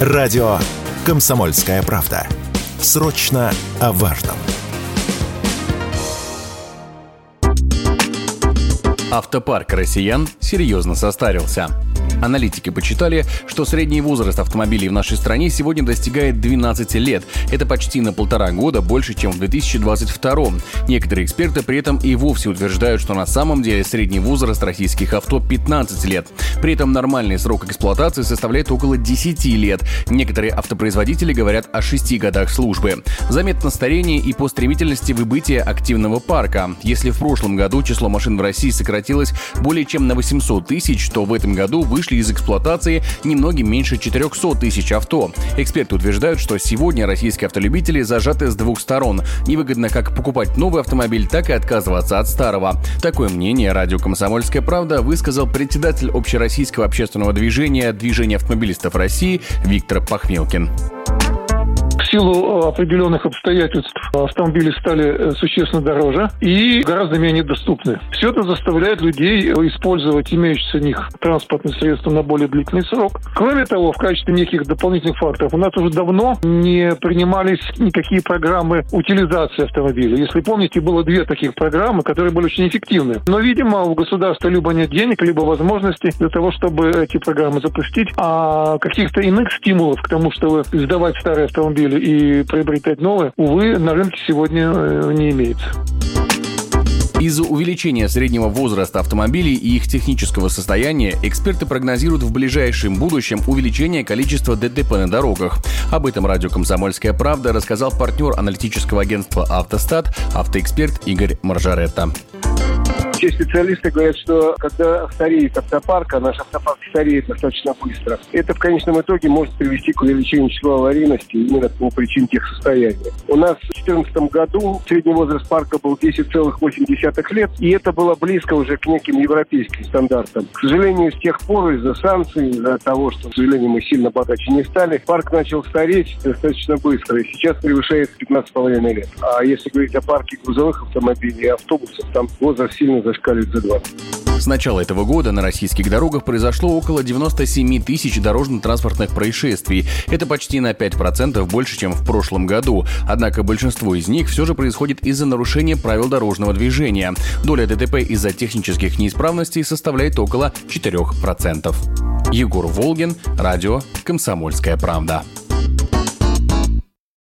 Радио «Комсомольская правда». Срочно о важном. Автопарк россиян серьезно состарился. Аналитики почитали, что средний возраст автомобилей в нашей стране сегодня достигает 12 лет. Это почти на полтора года больше, чем в 2022. Некоторые эксперты при этом и вовсе утверждают, что на самом деле средний возраст российских авто 15 лет. При этом нормальный срок эксплуатации составляет около 10 лет. Некоторые автопроизводители говорят о 6 годах службы. Заметно старение и по стремительности выбытия активного парка. Если в прошлом году число машин в России сократилось более чем на 800 тысяч, то в этом году вышли вышли из эксплуатации немногим меньше 400 тысяч авто. Эксперты утверждают, что сегодня российские автолюбители зажаты с двух сторон. Невыгодно как покупать новый автомобиль, так и отказываться от старого. Такое мнение радио «Комсомольская правда» высказал председатель общероссийского общественного движения «Движение автомобилистов России» Виктор Пахмелкин силу определенных обстоятельств автомобили стали э, существенно дороже и гораздо менее доступны. Все это заставляет людей использовать имеющиеся у них транспортные средства на более длительный срок. Кроме того, в качестве неких дополнительных факторов у нас уже давно не принимались никакие программы утилизации автомобиля. Если помните, было две таких программы, которые были очень эффективны. Но, видимо, у государства либо нет денег, либо возможностей для того, чтобы эти программы запустить, а каких-то иных стимулов к тому, чтобы сдавать старые автомобили и приобретать новое, увы, на рынке сегодня э, не имеется. Из-за увеличения среднего возраста автомобилей и их технического состояния эксперты прогнозируют в ближайшем будущем увеличение количества ДТП на дорогах. Об этом радио «Комсомольская правда» рассказал партнер аналитического агентства «Автостат» автоэксперт Игорь Маржаретта. Все специалисты говорят, что когда стареет автопарк, а наш автопарк стареет достаточно быстро, это в конечном итоге может привести к увеличению числа аварийности именно по причине тех состояний. У нас в 2014 году средний возраст парка был 10,8 лет, и это было близко уже к неким европейским стандартам. К сожалению, с тех пор из-за санкций, из-за того, что, к сожалению, мы сильно богаче не стали, парк начал стареть достаточно быстро, и сейчас превышает 15,5 лет. А если говорить о парке грузовых автомобилей и автобусов, там возраст сильно зашкаливает за 20. С начала этого года на российских дорогах произошло около 97 тысяч дорожно-транспортных происшествий. Это почти на 5% больше, чем в прошлом году. Однако большинство из них все же происходит из-за нарушения правил дорожного движения. Доля ДТП из-за технических неисправностей составляет около 4%. Егор Волгин, радио «Комсомольская правда».